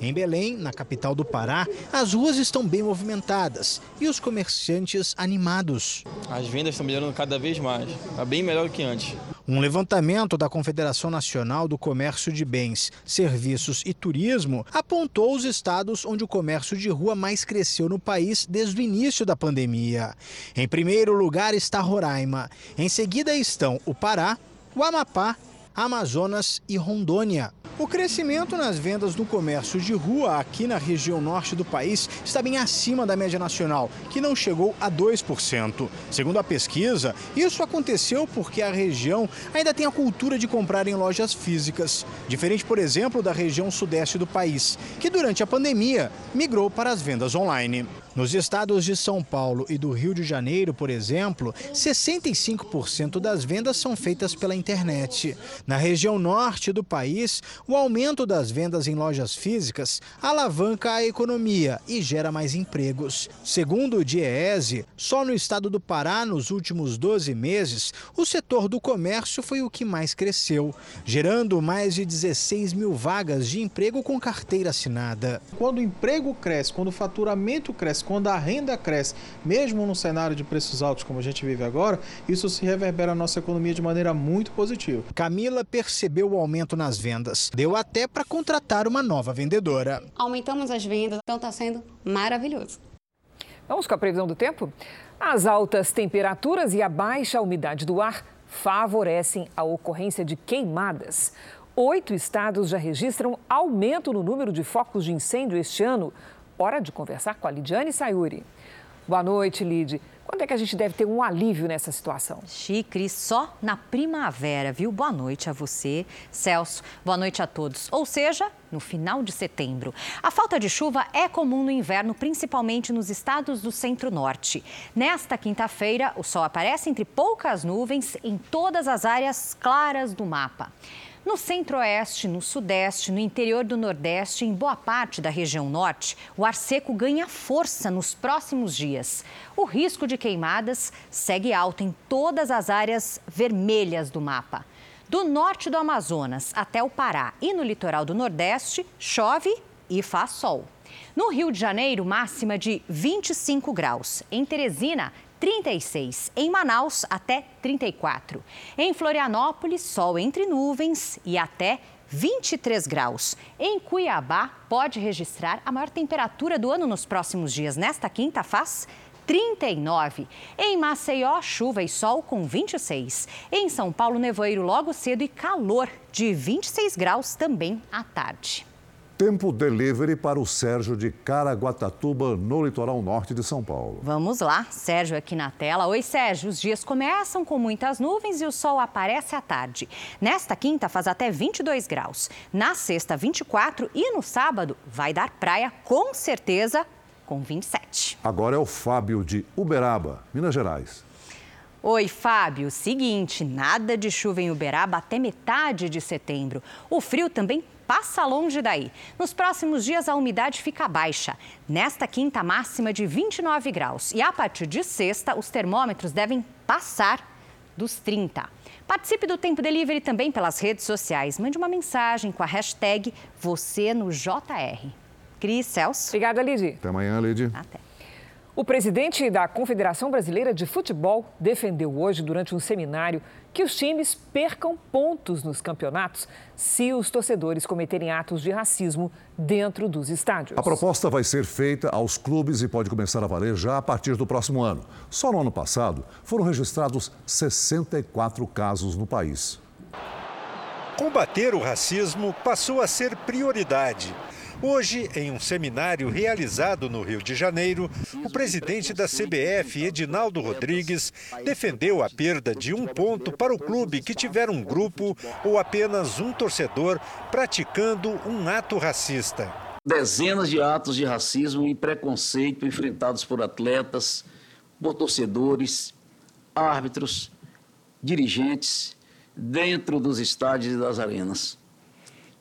Speaker 46: Em Belém, na capital do Pará, as ruas estão bem movimentadas e os comerciantes animados.
Speaker 47: As vendas estão melhorando cada vez mais, está bem melhor do que antes.
Speaker 46: Um levantamento da Confederação Nacional do Comércio de Bens, Serviços e Turismo apontou os estados onde o comércio de rua mais cresceu no país desde o início da pandemia. Em primeiro lugar está Roraima. Em seguida estão o Pará, o Amapá, Amazonas e Rondônia. O crescimento nas vendas no comércio de rua aqui na região norte do país está bem acima da média nacional, que não chegou a 2%. Segundo a pesquisa, isso aconteceu porque a região ainda tem a cultura de comprar em lojas físicas, diferente, por exemplo, da região sudeste do país, que durante a pandemia migrou para as vendas online. Nos estados de São Paulo e do Rio de Janeiro, por exemplo, 65% das vendas são feitas pela internet. Na região norte do país, o aumento das vendas em lojas físicas alavanca a economia e gera mais empregos. Segundo o DIEESE, só no estado do Pará, nos últimos 12 meses, o setor do comércio foi o que mais cresceu, gerando mais de 16 mil vagas de emprego com carteira assinada.
Speaker 28: Quando o emprego cresce, quando o faturamento cresce, quando a renda cresce, mesmo num cenário de preços altos como a gente vive agora, isso se reverbera na nossa economia de maneira muito positiva.
Speaker 46: Camila percebeu o aumento nas vendas. Deu até para contratar uma nova vendedora.
Speaker 48: Aumentamos as vendas, então está sendo maravilhoso.
Speaker 3: Vamos com a previsão do tempo? As altas temperaturas e a baixa umidade do ar favorecem a ocorrência de queimadas. Oito estados já registram aumento no número de focos de incêndio este ano. Hora de conversar com a Lidiane Sayuri. Boa noite, Lid. Quando é que a gente deve ter um alívio nessa situação?
Speaker 49: Chicre, só na primavera, viu? Boa noite a você, Celso. Boa noite a todos. Ou seja, no final de setembro. A falta de chuva é comum no inverno, principalmente nos estados do centro-norte. Nesta quinta-feira, o sol aparece entre poucas nuvens em todas as áreas claras do mapa. No centro-oeste, no sudeste, no interior do nordeste e em boa parte da região norte, o ar seco ganha força nos próximos dias. O risco de queimadas segue alto em todas as áreas vermelhas do mapa. Do norte do Amazonas até o Pará e no litoral do Nordeste, chove e faz sol. No Rio de Janeiro, máxima de 25 graus. Em Teresina, 36. Em Manaus, até 34. Em Florianópolis, sol entre nuvens e até 23 graus. Em Cuiabá, pode registrar a maior temperatura do ano nos próximos dias. Nesta quinta, faz 39. Em Maceió, chuva e sol com 26. Em São Paulo, nevoeiro logo cedo e calor de 26 graus também à tarde.
Speaker 2: Tempo delivery para o Sérgio de Caraguatatuba, no litoral norte de São Paulo.
Speaker 49: Vamos lá, Sérgio aqui na tela. Oi, Sérgio. Os dias começam com muitas nuvens e o sol aparece à tarde. Nesta quinta faz até 22 graus. Na sexta, 24 e no sábado vai dar praia com certeza com 27.
Speaker 2: Agora é o Fábio de Uberaba, Minas Gerais.
Speaker 49: Oi, Fábio. Seguinte, nada de chuva em Uberaba até metade de setembro. O frio também passa longe daí. Nos próximos dias, a umidade fica baixa. Nesta quinta, máxima de 29 graus. E a partir de sexta, os termômetros devem passar dos 30. Participe do Tempo Delivery também pelas redes sociais. Mande uma mensagem com a hashtag você no JR. Cris Celso.
Speaker 3: Obrigada, Lidy.
Speaker 2: Até amanhã, Lidy.
Speaker 49: Até.
Speaker 3: O presidente da Confederação Brasileira de Futebol defendeu hoje, durante um seminário, que os times percam pontos nos campeonatos se os torcedores cometerem atos de racismo dentro dos estádios.
Speaker 2: A proposta vai ser feita aos clubes e pode começar a valer já a partir do próximo ano. Só no ano passado foram registrados 64 casos no país.
Speaker 50: Combater o racismo passou a ser prioridade. Hoje, em um seminário realizado no Rio de Janeiro, o presidente da CBF, Edinaldo Rodrigues, defendeu a perda de um ponto para o clube que tiver um grupo ou apenas um torcedor praticando um ato racista.
Speaker 51: Dezenas de atos de racismo e preconceito enfrentados por atletas, por torcedores, árbitros, dirigentes, dentro dos estádios e das arenas.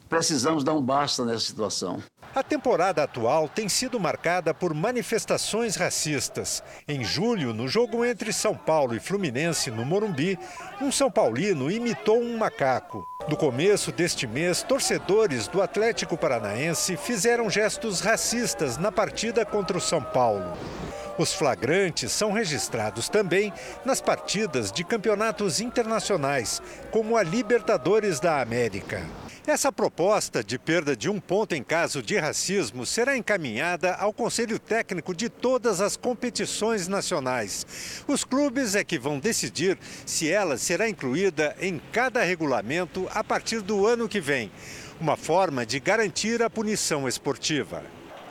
Speaker 51: Precisamos dar um basta nessa situação.
Speaker 50: A temporada atual tem sido marcada por manifestações racistas. Em julho, no jogo entre São Paulo e Fluminense, no Morumbi, um São Paulino imitou um macaco. No começo deste mês, torcedores do Atlético Paranaense fizeram gestos racistas na partida contra o São Paulo. Os flagrantes são registrados também nas partidas de campeonatos internacionais, como a Libertadores da América. Essa proposta de perda de um ponto em caso de racismo será encaminhada ao Conselho Técnico de todas as competições nacionais. Os clubes é que vão decidir se ela será incluída em cada regulamento a partir do ano que vem. Uma forma de garantir a punição esportiva.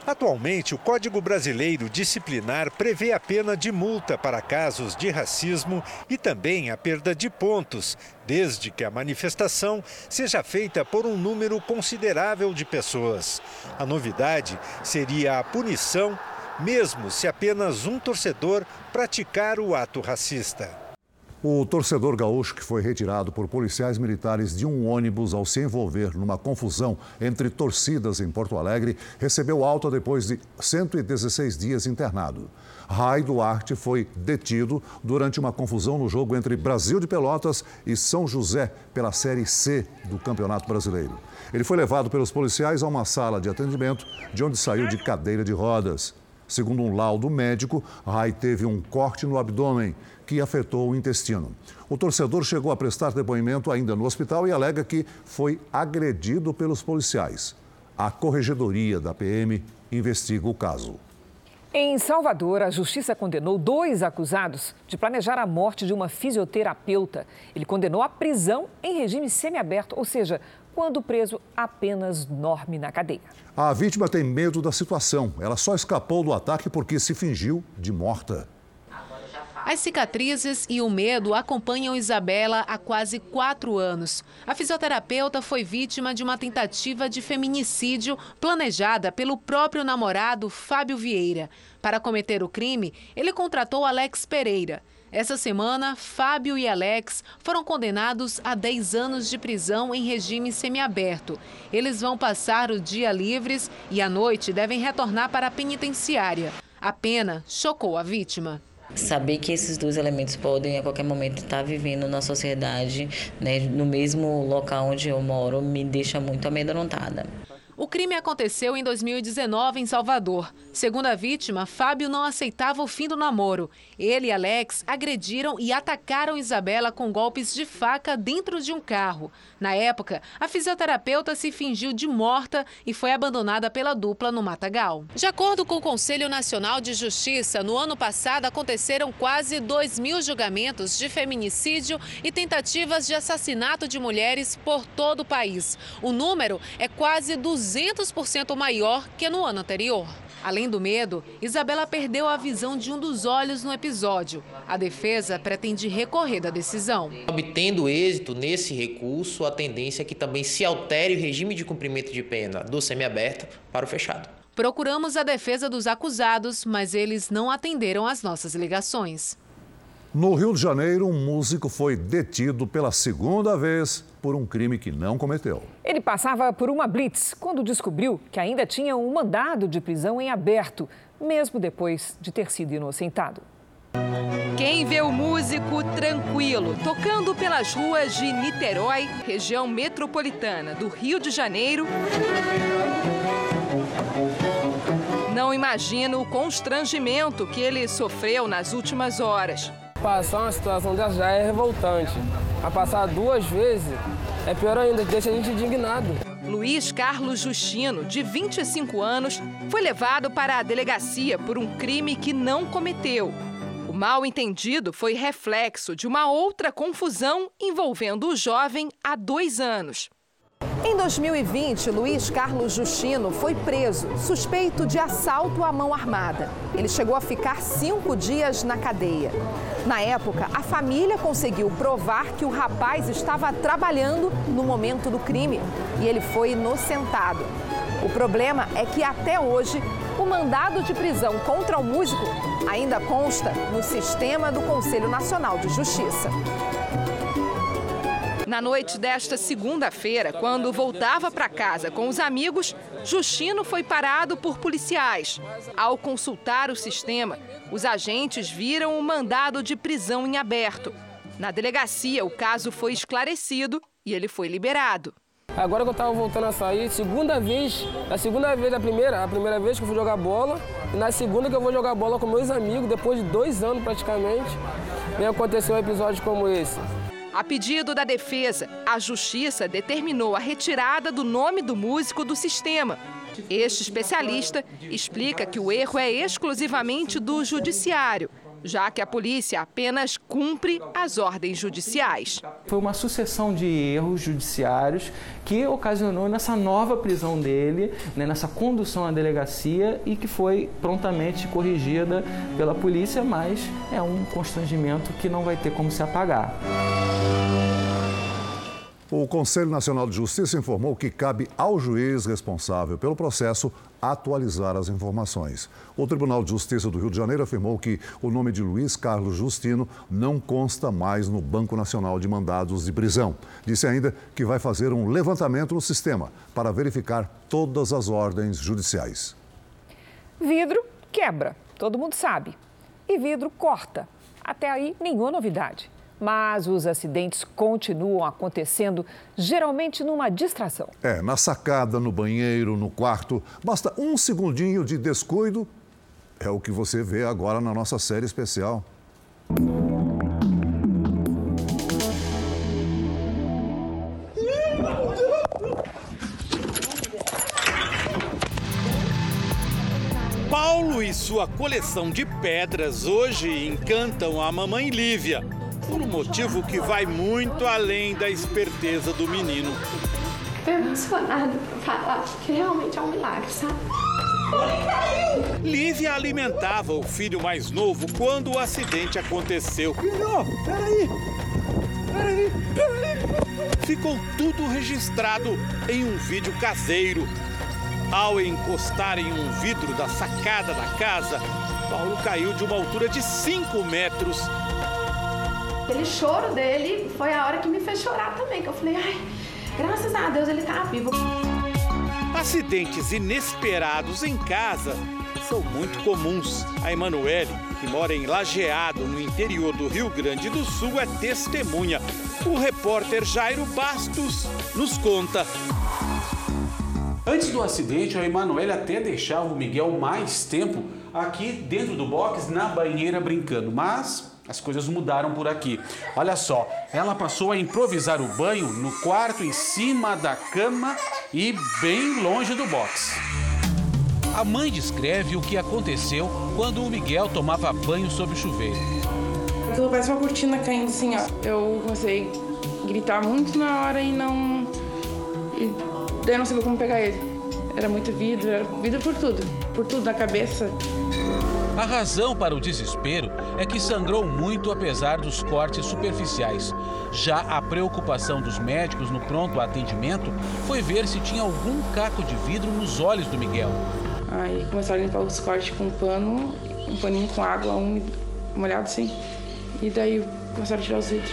Speaker 50: Atualmente, o Código Brasileiro Disciplinar prevê a pena de multa para casos de racismo e também a perda de pontos, desde que a manifestação seja feita por um número considerável de pessoas. A novidade seria a punição, mesmo se apenas um torcedor praticar o ato racista.
Speaker 2: O torcedor gaúcho que foi retirado por policiais militares de um ônibus ao se envolver numa confusão entre torcidas em Porto Alegre recebeu alta depois de 116 dias internado. Rai Duarte foi detido durante uma confusão no jogo entre Brasil de Pelotas e São José pela Série C do Campeonato Brasileiro. Ele foi levado pelos policiais a uma sala de atendimento, de onde saiu de cadeira de rodas. Segundo um laudo médico, Rai teve um corte no abdômen que afetou o intestino. O torcedor chegou a prestar depoimento ainda no hospital e alega que foi agredido pelos policiais. A corregedoria da PM investiga o caso.
Speaker 3: Em Salvador, a justiça condenou dois acusados de planejar a morte de uma fisioterapeuta. Ele condenou a prisão em regime semiaberto, ou seja, quando o preso apenas dorme na cadeia.
Speaker 2: A vítima tem medo da situação. Ela só escapou do ataque porque se fingiu de morta.
Speaker 52: As cicatrizes e o medo acompanham Isabela há quase quatro anos. A fisioterapeuta foi vítima de uma tentativa de feminicídio planejada pelo próprio namorado Fábio Vieira. Para cometer o crime, ele contratou Alex Pereira. Essa semana, Fábio e Alex foram condenados a 10 anos de prisão em regime semiaberto. Eles vão passar o dia livres e à noite devem retornar para a penitenciária. A pena chocou a vítima
Speaker 53: saber que esses dois elementos podem a qualquer momento estar vivendo na sociedade, né, no mesmo local onde eu moro, me deixa muito amedrontada.
Speaker 52: O crime aconteceu em 2019 em Salvador. Segundo a vítima, Fábio não aceitava o fim do namoro. Ele e Alex agrediram e atacaram Isabela com golpes de faca dentro de um carro. Na época, a fisioterapeuta se fingiu de morta e foi abandonada pela dupla no Matagal. De acordo com o Conselho Nacional de Justiça, no ano passado aconteceram quase 2 mil julgamentos de feminicídio e tentativas de assassinato de mulheres por todo o país. O número é quase 200 200% maior que no ano anterior. Além do medo, Isabela perdeu a visão de um dos olhos no episódio. A defesa pretende recorrer da decisão.
Speaker 54: Obtendo êxito nesse recurso, a tendência é que também se altere o regime de cumprimento de pena do semiaberto para o fechado.
Speaker 52: Procuramos a defesa dos acusados, mas eles não atenderam às nossas ligações.
Speaker 2: No Rio de Janeiro, um músico foi detido pela segunda vez por um crime que não cometeu.
Speaker 3: Ele passava por uma blitz quando descobriu que ainda tinha um mandado de prisão em aberto, mesmo depois de ter sido inocentado.
Speaker 55: Quem vê o músico tranquilo, tocando pelas ruas de Niterói, região metropolitana do Rio de Janeiro, não imagina o constrangimento que ele sofreu nas últimas horas.
Speaker 56: Passar uma situação dessa já é revoltante. A passar duas vezes é pior ainda, deixa a gente indignado.
Speaker 55: Luiz Carlos Justino, de 25 anos, foi levado para a delegacia por um crime que não cometeu. O mal entendido foi reflexo de uma outra confusão envolvendo o jovem há dois anos.
Speaker 3: Em 2020, Luiz Carlos Justino foi preso, suspeito de assalto à mão armada. Ele chegou a ficar cinco dias na cadeia. Na época, a família conseguiu provar que o rapaz estava trabalhando no momento do crime e ele foi inocentado. O problema é que até hoje o mandado de prisão contra o músico ainda consta no sistema do Conselho Nacional de Justiça.
Speaker 55: Na noite desta segunda-feira, quando voltava para casa com os amigos, Justino foi parado por policiais. Ao consultar o sistema, os agentes viram o mandado de prisão em aberto. Na delegacia, o caso foi esclarecido e ele foi liberado.
Speaker 57: Agora que eu tava voltando a sair, segunda vez, a segunda vez, a primeira, a primeira vez que eu fui jogar bola, e na segunda que eu vou jogar bola com meus amigos, depois de dois anos praticamente, vem acontecer um episódio como esse.
Speaker 55: A pedido da defesa, a justiça determinou a retirada do nome do músico do sistema. Este especialista explica que o erro é exclusivamente do judiciário já que a polícia apenas cumpre as ordens judiciais.
Speaker 58: Foi uma sucessão de erros judiciários que ocasionou nessa nova prisão dele, né, nessa condução à delegacia e que foi prontamente corrigida pela polícia, mas é um constrangimento que não vai ter como se apagar.
Speaker 2: O Conselho Nacional de Justiça informou que cabe ao juiz responsável pelo processo atualizar as informações. O Tribunal de Justiça do Rio de Janeiro afirmou que o nome de Luiz Carlos Justino não consta mais no Banco Nacional de Mandados de Prisão. Disse ainda que vai fazer um levantamento no sistema para verificar todas as ordens judiciais.
Speaker 3: Vidro quebra, todo mundo sabe. E vidro corta. Até aí, nenhuma novidade. Mas os acidentes continuam acontecendo, geralmente numa distração.
Speaker 2: É, na sacada, no banheiro, no quarto. Basta um segundinho de descuido. É o que você vê agora na nossa série especial.
Speaker 26: Paulo e sua coleção de pedras hoje encantam a mamãe Lívia por um motivo que vai muito além da esperteza do menino.
Speaker 59: Estou emocionada para falar que realmente é um milagre, sabe?
Speaker 26: Lívia alimentava o filho mais novo quando o acidente aconteceu.
Speaker 60: Filho, peraí! Peraí, peraí!
Speaker 26: Ficou tudo registrado em um vídeo caseiro. Ao encostar em um vidro da sacada da casa, Paulo caiu de uma altura de 5 metros
Speaker 59: Aquele choro dele foi a hora que me fez chorar também, que eu falei, ai, graças a Deus ele tá vivo.
Speaker 26: Acidentes inesperados em casa são muito comuns. A Emanuele, que mora em Lajeado, no interior do Rio Grande do Sul, é testemunha. O repórter Jairo Bastos nos conta.
Speaker 11: Antes do acidente, a Emanuele até deixava o Miguel mais tempo aqui dentro do box, na banheira, brincando. Mas as coisas mudaram por aqui. Olha só, ela passou a improvisar o banho no quarto em cima da cama e bem longe do box. A mãe descreve o que aconteceu quando o Miguel tomava banho sob o chuveiro.
Speaker 61: Aquilo parece uma cortina caindo assim, ó. Eu comecei a gritar muito na hora e não. E daí eu não sabia como pegar ele. Era muito vidro, era vidro por tudo, por tudo na cabeça.
Speaker 11: A razão para o desespero é que sangrou muito apesar dos cortes superficiais. Já a preocupação dos médicos no pronto atendimento foi ver se tinha algum caco de vidro nos olhos do Miguel.
Speaker 61: Aí começaram a limpar os cortes com um pano, um paninho com água úmida, molhado assim. E daí começaram a tirar os vidros.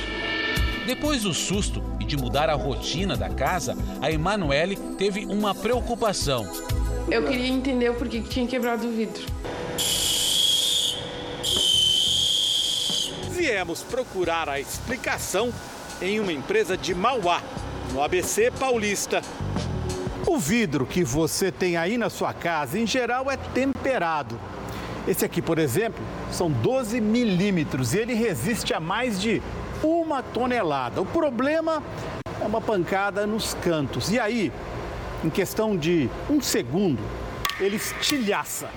Speaker 11: Depois do susto e de mudar a rotina da casa, a Emanuele teve uma preocupação.
Speaker 61: Eu queria entender o porquê que tinha quebrado o vidro.
Speaker 26: Viemos procurar a explicação em uma empresa de Mauá, no ABC Paulista. O vidro que você tem aí na sua casa, em geral, é temperado. Esse aqui, por exemplo, são 12 milímetros e ele resiste a mais de uma tonelada. O problema é uma pancada nos cantos. E aí, em questão de um segundo, ele estilhaça.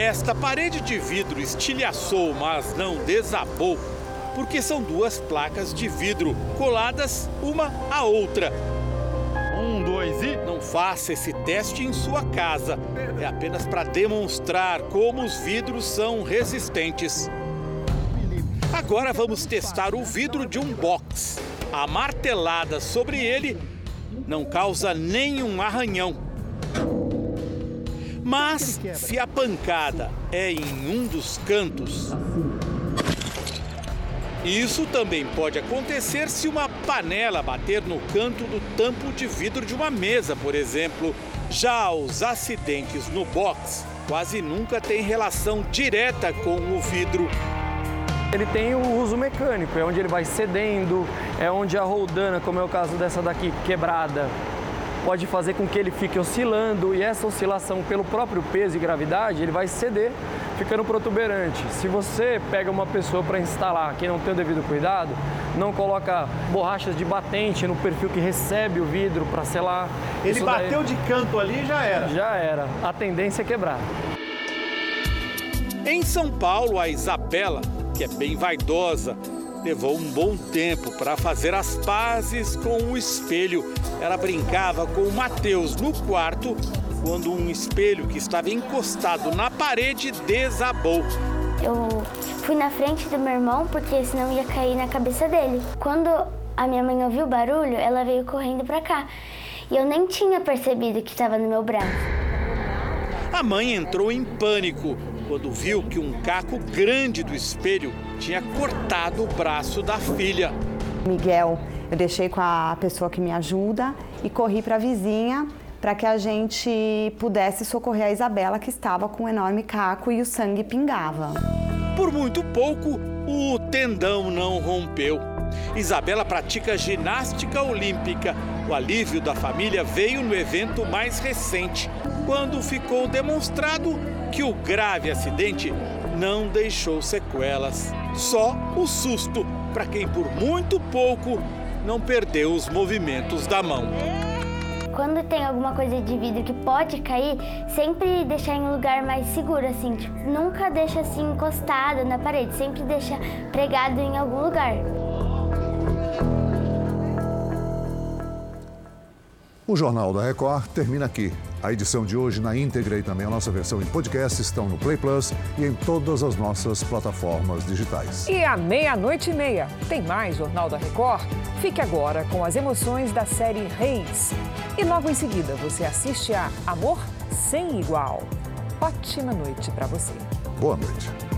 Speaker 26: Esta parede de vidro estilhaçou, mas não desabou, porque são duas placas de vidro coladas uma à outra. Um, dois e. Não faça esse teste em sua casa. É apenas para demonstrar como os vidros são resistentes. Agora vamos testar o vidro de um box. A martelada sobre ele não causa nenhum arranhão. Mas se a pancada é em um dos cantos, isso também pode acontecer se uma panela bater no canto do tampo de vidro de uma mesa, por exemplo. Já os acidentes no box quase nunca têm relação direta com o vidro.
Speaker 62: Ele tem o uso mecânico, é onde ele vai cedendo, é onde a roldana, como é o caso dessa daqui, quebrada, pode fazer com que ele fique oscilando e essa oscilação pelo próprio peso e gravidade, ele vai ceder, ficando protuberante. Se você pega uma pessoa para instalar que não tem o devido cuidado, não coloca borrachas de batente no perfil que recebe o vidro para selar.
Speaker 26: Ele bateu daí... de canto ali e já era.
Speaker 62: Já era. A tendência é quebrar.
Speaker 26: Em São Paulo, a Isabela, que é bem vaidosa, levou um bom tempo para fazer as pazes com o espelho. Ela brincava com o Matheus no quarto quando um espelho que estava encostado na parede desabou.
Speaker 58: Eu fui na frente do meu irmão porque senão ia cair na cabeça dele. Quando a minha mãe ouviu o barulho, ela veio correndo para cá. E eu nem tinha percebido que estava no meu braço.
Speaker 26: A mãe entrou em pânico quando viu que um caco grande do espelho tinha cortado o braço da filha.
Speaker 63: Miguel, eu deixei com a pessoa que me ajuda e corri para a vizinha para que a gente pudesse socorrer a Isabela, que estava com um enorme caco e o sangue pingava.
Speaker 26: Por muito pouco, o tendão não rompeu. Isabela pratica ginástica olímpica. O alívio da família veio no evento mais recente, quando ficou demonstrado que o grave acidente não deixou sequelas. Só o susto para quem por muito pouco não perdeu os movimentos da mão.
Speaker 58: Quando tem alguma coisa de vidro que pode cair, sempre deixar em um lugar mais seguro, assim. Tipo, nunca deixa assim encostado na parede, sempre deixa pregado em algum lugar.
Speaker 2: O Jornal da Record termina aqui. A edição de hoje na íntegra e também a nossa versão em podcast estão no Play Plus e em todas as nossas plataformas digitais.
Speaker 3: E à meia-noite e meia tem mais Jornal da Record? Fique agora com as emoções da série Reis. E logo em seguida você assiste a Amor Sem Igual. Ótima noite para você.
Speaker 2: Boa noite.